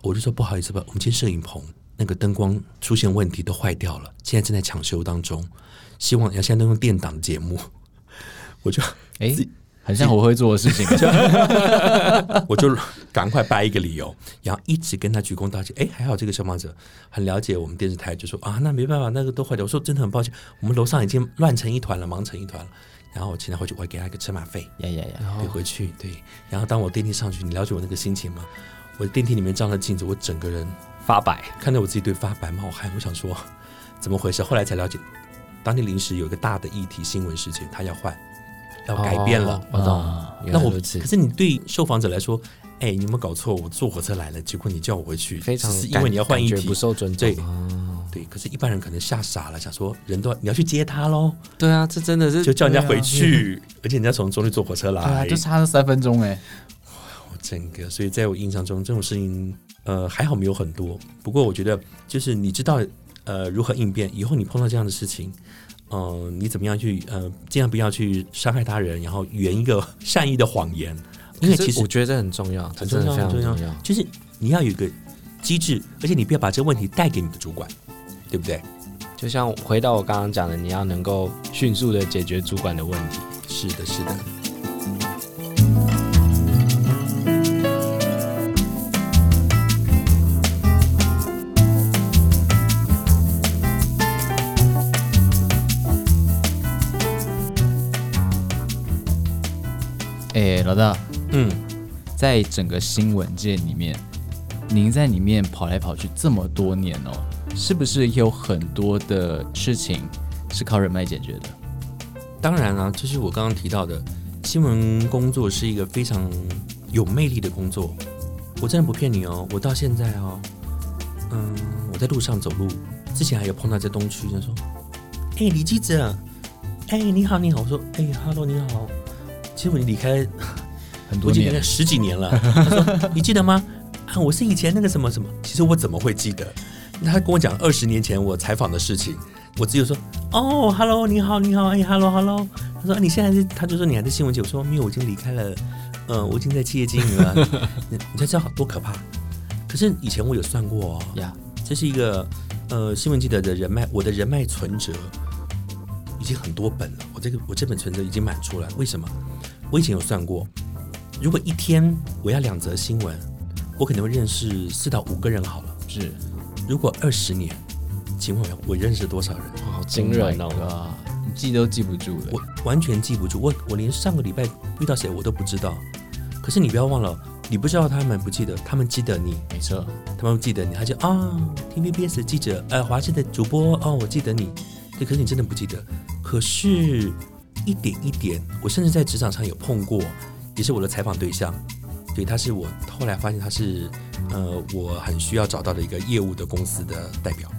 我就说不好意思吧，我们今天摄影棚那个灯光出现问题，都坏掉了，现在正在抢修当中，希望要现在都用电档的节目，我就哎，很像我会做的事情，我就赶快掰一个理由，然后一直跟他鞠躬道歉。哎，还好这个消防者很了解我们电视台，就说啊，那没办法，那个都坏掉。我说真的很抱歉，我们楼上已经乱成一团了，忙成一团了。然后我请他回去，我还给他一个车马费，呀呀呀，对，回去对。然后当我电梯上去，你了解我那个心情吗？我电梯里面照了镜子，我整个人发白，看到我自己对发白冒汗，我想说怎么回事？后来才了解，当地临时有一个大的议题新闻事件，他要换，要改变了。哦懂啊。那我可是你对受访者来说，哎，你有没有搞错？我坐火车来了，结果你叫我回去，非常是因为你要换一题不。受尊重。对哦对，可是一般人可能吓傻了，想说人都要你要去接他喽，对啊，这真的是就叫人家回去，而且人家从中立坐火车来，就差了三分钟哎，我整个，所以在我印象中，这种事情呃还好没有很多。不过我觉得，就是你知道呃如何应变，以后你碰到这样的事情，呃，你怎么样去呃尽量不要去伤害他人，然后圆一个善意的谎言，因为其实我觉得这很重要，很重要，很重重要。就是你要有一个机制，而且你不要把这个问题带给你的主管，对不对？就像回到我刚刚讲的，你要能够迅速的解决主管的问题。是的，是的。老大，嗯，在整个新闻界里面，您在里面跑来跑去这么多年哦，是不是有很多的事情是靠人脉解决的？当然啊，就是我刚刚提到的，新闻工作是一个非常有魅力的工作。我真的不骗你哦，我到现在哦，嗯，我在路上走路，之前还有碰到在东区，他说：“哎、李记者，哎、你好，你好。”我说：“哎、，hello，，你好。”其实我离开很多年我已经离开，十几年了。他说：“你记得吗？啊，我是以前那个什么什么。”其实我怎么会记得？他跟我讲二十年前我采访的事情，我只有说：“哦，Hello，你好，你好，哎，Hello，Hello。”他说：“你现在是？”他就说：“你还在新闻界？”我说：“没有，我已经离开了。嗯，我已经在企业经营了。你你才知道多可怕。可是以前我有算过哦，呀，这是一个呃新闻记者的人脉，我的人脉存折已经很多本了。我这个我这本存折已经满出来，为什么？我以前有算过，如果一天我要两则新闻，我可能会认识四到五个人好了。是如果二十年，请问我我认识多少人？哇好惊人哦！啊，你记都记不住了。我完全记不住，我我连上个礼拜遇到谁我都不知道。可是你不要忘了，你不知道他们不记得，他们记得你。没错，他们记得你，他就啊，TVBS 的记者，呃，华视的主播，哦，我记得你，对，可是你真的不记得。可是，一点一点，我甚至在职场上有碰过，也是我的采访对象，对，他是我后来发现他是，呃，我很需要找到的一个业务的公司的代表，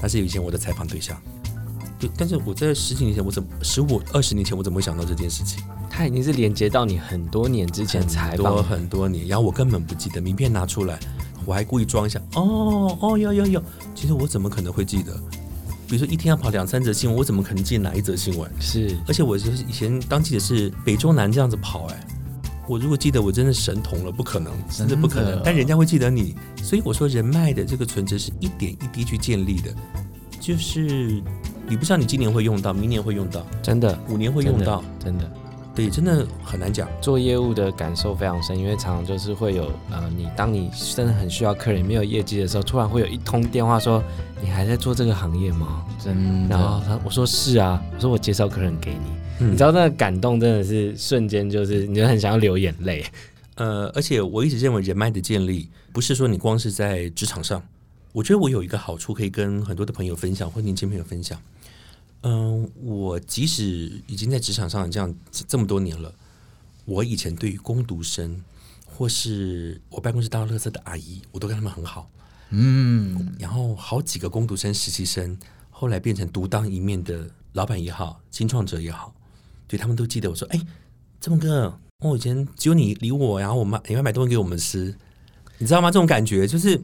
他是以前我的采访对象。对，但是我在十几年前，我怎么十五二十年前，我怎么会想到这件事情？他已经是连接到你很多年之前采很多很多年，然后我根本不记得，名片拿出来，我还故意装一下，哦哦有有有，其实我怎么可能会记得？比如说一天要跑两三则新闻，我怎么可能记得哪一则新闻？是而且我就是以前当记者是北中南这样子跑、哎，我如果记得，我真的神童了，不可能，真的不可能。但人家会记得你，所以我说人脉的这个存折是一点一滴去建立的，就是你不知道你今年会用到，明年会用到，真的五年会用到，真的。对，真的很难讲。做业务的感受非常深，因为常常就是会有呃，你当你真的很需要客人没有业绩的时候，突然会有一通电话说你还在做这个行业吗？真然后我说是啊，我说我介绍客人给你，嗯你知道那个感动真的是瞬间就是你就很想要流眼泪。呃，而且我一直认为人脉的建立不是说你光是在职场上，我觉得我有一个好处可以跟很多的朋友分享，或年轻朋友分享。嗯、我即使已经在职场上这样这这么多年了，我以前对于工读生或是我办公室倒垃圾的阿姨，我都跟他们很好。嗯，然后好几个工读生、实习生，后来变成独当一面的老板也好，新创者也好，对他们都记得我说：“哎，这么哥，我以前只有你理我，然后我妈你会买东西给我们吃，你知道吗？这种感觉就是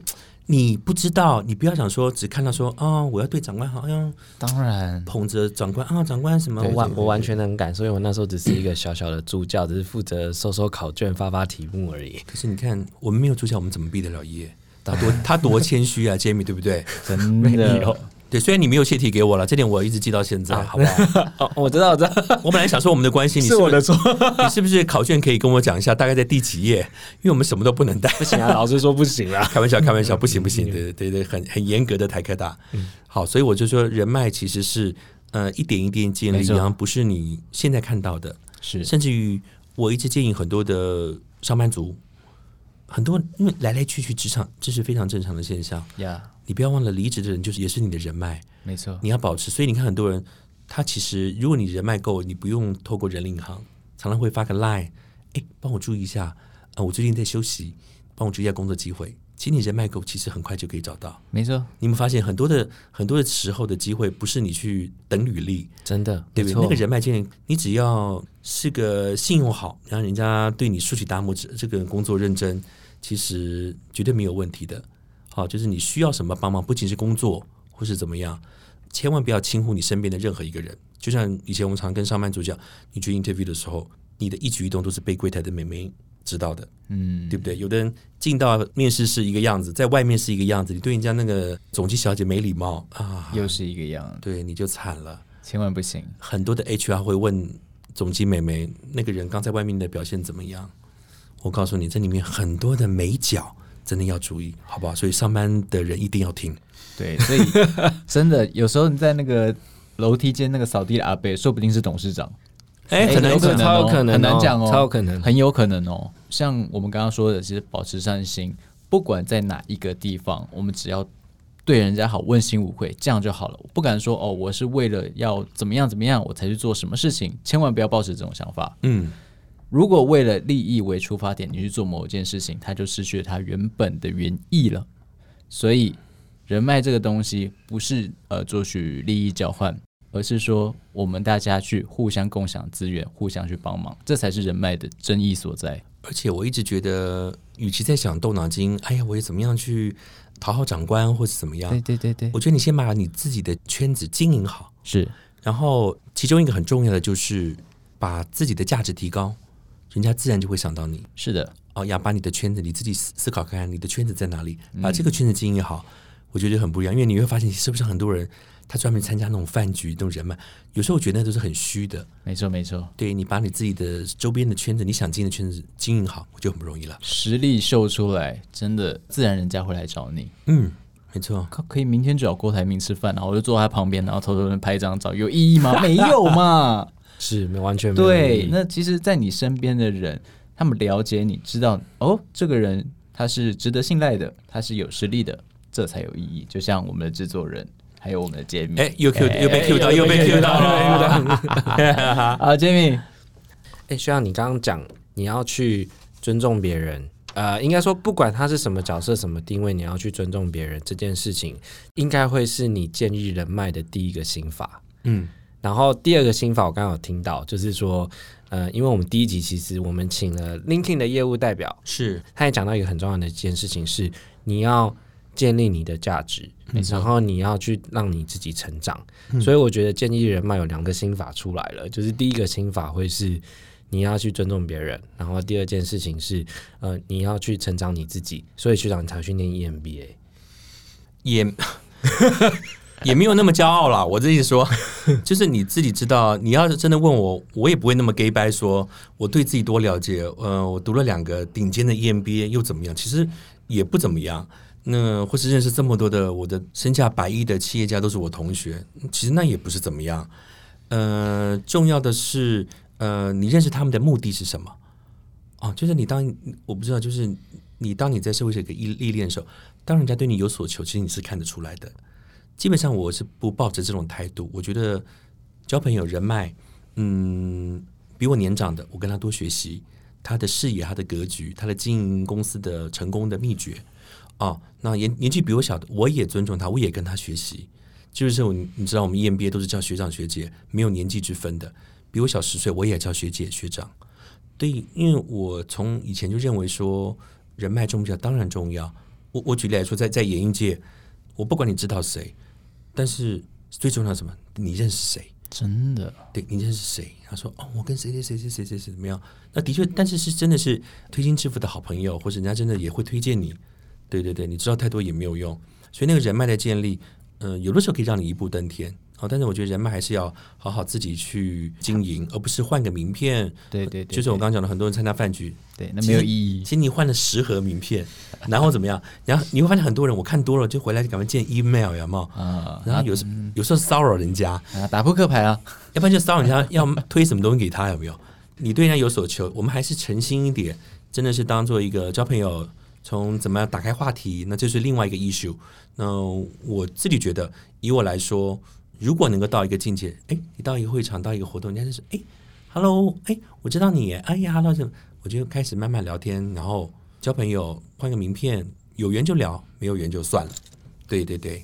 你不知道，你不要想说只看到说啊、我要对长官好，哎呀，当然，捧着长官啊，长官什么，我完我完全能感受，因为我那时候只是一个小小的助教，只是负责收收考卷、发发题目而已。可是你看，我们没有助教，我们怎么毕得了业？他多 他多谦虚啊，Jamie，对不对？真的，对，虽然你没有泄题给我了，这点我一直记到现在，好不好？哦，我知道，我知道，我本来想说我们的关系，你是不是错。你是不是考卷可以跟我讲一下，大概在第几页？因为我们什么都不能带。不行啊，老师说不行啊。开玩笑，开玩笑，不行不行，对对对对，很很严格的台科大。好，所以我就说人脉其实是呃一点一点建立，然后不是你现在看到的，是甚至于我一直建议很多的上班族，很多因为来来去去职场，这是非常正常的现象。呀，你不要忘了，离职的人就是也是你的人脉，没错，你要保持。所以你看很多人，他其实如果你人脉够，你不用透过人力银行，常常会发个 line，哎，帮我注意一下，啊，我最近在休息，帮我注意一下工作机会。其实你人脉够，其实很快就可以找到。没错，你有没有发现很多的很多的时候的机会，不是你去等履历，真的，对不对？那个人脉建立，你只要是个信用好，然后人家对你竖起大拇指，这个人工作认真，其实绝对没有问题的。好，就是你需要什么帮忙，不仅是工作或是怎么样，千万不要轻忽你身边的任何一个人。就像以前我们常跟上班族讲，你去 interview 的时候，你的一举一动都是被柜台的美眉知道的，嗯，对不对？有的人进到面试是一个样子，在外面是一个样子，你对人家那个总机小姐没礼貌啊，又是一个样，对你就惨了。千万不行，很多的 HR 会问总机美眉那个人刚在外面的表现怎么样？我告诉你，这里面很多的美角真的要注意，好不好？所以上班的人一定要听。对，所以真的有时候你在那个楼梯间那个扫地的阿伯，说不定是董事长，哎，哎很难讲有可能。超有可能哦，很难讲哦超有可能。很有可能哦。像我们刚刚说的，其实保持善心，不管在哪一个地方，我们只要对人家好，问心无愧，这样就好了。我不敢说哦，我是为了要怎么样怎么样，我才去做什么事情，千万不要抱持这种想法。嗯，如果为了利益为出发点，你去做某件事情，它就失去了它原本的原意了。所以，人脉这个东西不是呃做取利益交换，而是说我们大家去互相共享资源，互相去帮忙，这才是人脉的真意所在。而且我一直觉得，与其在想动脑筋，哎呀，我也怎么样去讨好长官或者怎么样，对对对，我觉得你先把你自己的圈子经营好，是然后其中一个很重要的就是把自己的价值提高，人家自然就会想到你。是的，哦，要把你的圈子，你自己思思考看看，你的圈子在哪里，嗯把这个圈子经营好，我觉得很不一样。因为你会发现，是不是很多人他专门参加那种饭局、那种人脉，有时候我觉得那都是很虚的。没错没错，对你把你自己的周边的圈子，你想进的圈子经营好，我就很不容易了。实力秀出来，真的自然人家会来找你。嗯，没错。可可以明天就找郭台铭吃饭，然后我就坐在他旁边，然后偷偷的拍一张照，有意义吗？没有嘛。是没完全没对，那其实，在你身边的人，他们了解你，知道哦，这个人他是值得信赖的，他是有实力的，这才有意义。就像我们的制作人，还有我们的杰米。哎，又 Q 哎又被 Q 到，又被 Q 到了。好，杰米，哎，需要你刚刚讲，你要去尊重别人。呃，应该说，不管他是什么角色、什么定位，你要去尊重别人这件事情，应该会是你建立人脉的第一个心法。嗯，然后第二个心法，我刚刚有听到，就是说，呃，因为我们第一集其实我们请了 LinkedIn 的业务代表，是他也讲到一个很重要的一件事情是，你要建立你的价值，然后你要去让你自己成长。所以我觉得建立人脉有两个心法出来了，就是第一个心法会是你要去尊重别人，然后第二件事情是，呃，你要去成长你自己。所以学长你才去念 E EMBA。也也没有那么骄傲啦。我这意思说，就是你自己知道，你要是真的问我，我也不会那么 gay 掰说我对自己多了解。呃，我读了两个顶尖的 EMBA 又怎么样？其实也不怎么样。那或是认识这么多的我的身价百亿的企业家都是我同学，其实那也不是怎么样。呃，重要的是，呃，你认识他们的目的是什么？哦，就是你当我不知道，就是你当你在社会上一个历历练的时候，当人家对你有所求，其实你是看得出来的。基本上我是不抱着这种态度，我觉得交朋友人脉，嗯，比我年长的，我跟他多学习他的视野、他的格局、他的经营公司的成功的秘诀。哦，那年年纪比我小的，我也尊重他，我也跟他学习。就是我，你知道，我们 EMBA 都是叫学长学姐，没有年纪之分的。比我小十岁，我也叫学姐学长。对，因为我从以前就认为说人脉重不重要，当然重要。我我举例来说，在在演艺界，我不管你知道谁，但是最重要什么？你认识谁？真的对你认识谁？他说哦，我跟谁谁谁谁谁谁谁怎么样？那的确，但是是真的是推心置腹的好朋友，或者人家真的也会推荐你。对对对，你知道太多也没有用，所以那个人脉的建立，呃，有的时候可以让你一步登天。好，但是我觉得人脉还是要好好自己去经营，而不是换个名片。对对对，就是我刚刚讲的，很多人参加饭局，对那没有意义其。实你换了十盒名片，然后怎么样？然后你会发现很多人，我看多了就回来就赶快建 email，有没有？啊，然后有时有时候骚扰人家，啊打扑克牌啊，要不然就骚扰人家要推什么东西给他，有没有？你对人家有所求，我们还是诚心一点，真的是当做一个交朋友，从怎么样打开话题，那这是另外一个 issue。那我自己觉得，以我来说，如果能够到一个境界，哎，你到一个会场，到一个活动，人家就是哎，hello，哎，我知道你耶，哎呀，hello，什么我就开始慢慢聊天，然后交朋友，换个名片，有缘就聊，没有缘就算了。对对对，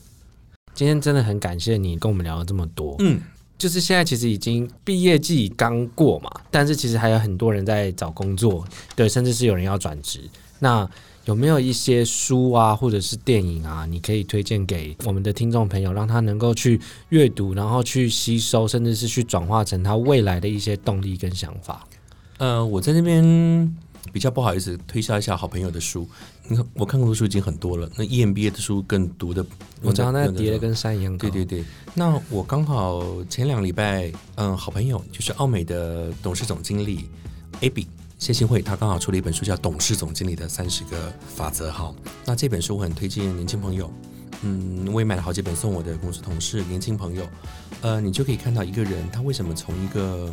今天真的很感谢你跟我们聊了这么多。嗯，就是现在其实已经毕业季刚过嘛，但是其实还有很多人在找工作，对，甚至是有人要转职。那有没有一些书啊，或者是电影啊，你可以推荐给我们的听众朋友，让他能够去阅读，然后去吸收，甚至是去转化成他未来的一些动力跟想法？呃，我在那边比较不好意思推销一下好朋友的书。你看，我看过的书已经很多了，那 E EMBA 的书更读的，我知道那叠的跟山一样高。对对对。那我刚好前两礼拜，嗯，好朋友就是奥美的董事总经理 Abby 谢新慧，他刚好出了一本书叫《董事总经理的三十个法则》哈。那这本书我很推荐年轻朋友，嗯，我也买了好几本送我的公司同事、年轻朋友。呃，你就可以看到一个人，他为什么从一个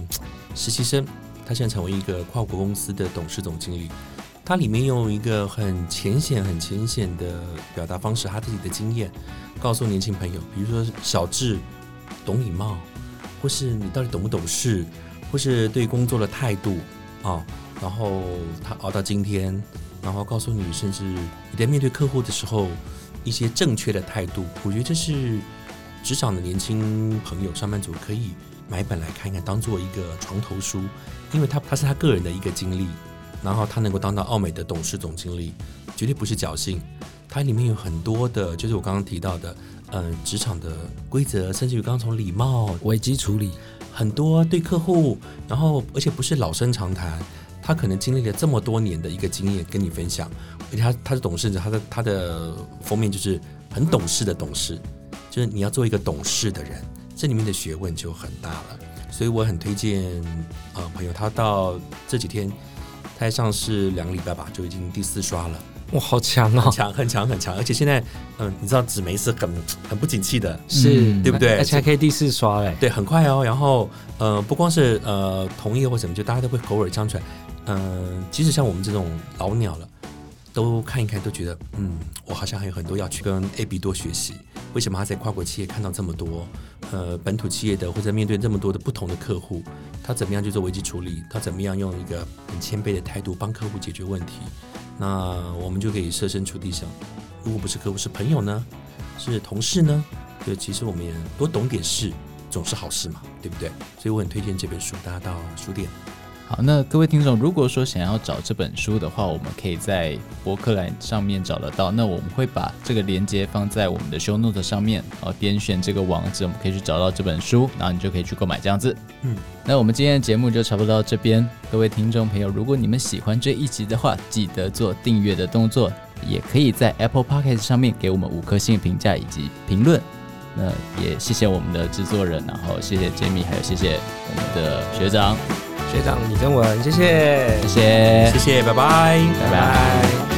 实习生，他现在成为一个跨国公司的董事总经理。他里面用一个很浅显、很浅显的表达方式，他自己的经验，告诉年轻朋友，比如说小智懂礼貌，或是你到底懂不懂事，或是对工作的态度啊，然后他熬到今天，然后告诉你，甚至你在面对客户的时候，一些正确的态度，我觉得这是职场的年轻朋友、上班族可以买本来看看，当做一个床头书，因为他他是他个人的一个经历。然后他能够当到奥美的董事总经理，绝对不是侥幸。它里面有很多的，就是我刚刚提到的，嗯，职场的规则，甚至于刚刚从礼貌、危机处理，很多对客户，然后而且不是老生常谈，他可能经历了这么多年的一个经验跟你分享。而且他他是董事长，他的他的封面就是很懂事的董事，就是你要做一个懂事的人，这里面的学问就很大了。所以我很推荐呃朋友，他到这几天。他上市两个礼拜吧，就已经第四刷了，哇，好强哦，强很强很强，而且现在，嗯，你知道纸媒是很很不景气的，是对不对？而且还可以第四刷嘞，对，很快哦。然后，呃，不光是呃同业或什么，就大家都会口耳相传，嗯，即使像我们这种老鸟了。都看一看，都觉得嗯，我好像还有很多要去跟 A B 多学习。为什么他在跨国企业看到这么多，呃，本土企业的或者面对这么多的不同的客户，他怎么样去做危机处理？他怎么样用一个很谦卑的态度帮客户解决问题？那我们就可以设身处地想，如果不是客户，是朋友呢？是同事呢？就其实我们也多懂点事，总是好事嘛，对不对？所以我很推荐这本书，大家到书店。好，那各位听众，如果说想要找这本书的话，我们可以在博客栏上面找得到。那我们会把这个链接放在我们的 show note 上面，然后，点选这个网址，我们可以去找到这本书，然后你就可以去购买这样子。嗯，那我们今天的节目就差不多到这边。各位听众朋友，如果你们喜欢这一集的话，记得做订阅的动作，也可以在 Apple Podcast 上面给我们五颗星评价以及评论。那也谢谢我们的制作人，然后谢谢 Jamie，还有谢谢我们的学长。学长李正文，谢谢，谢谢，谢谢，拜拜，拜拜。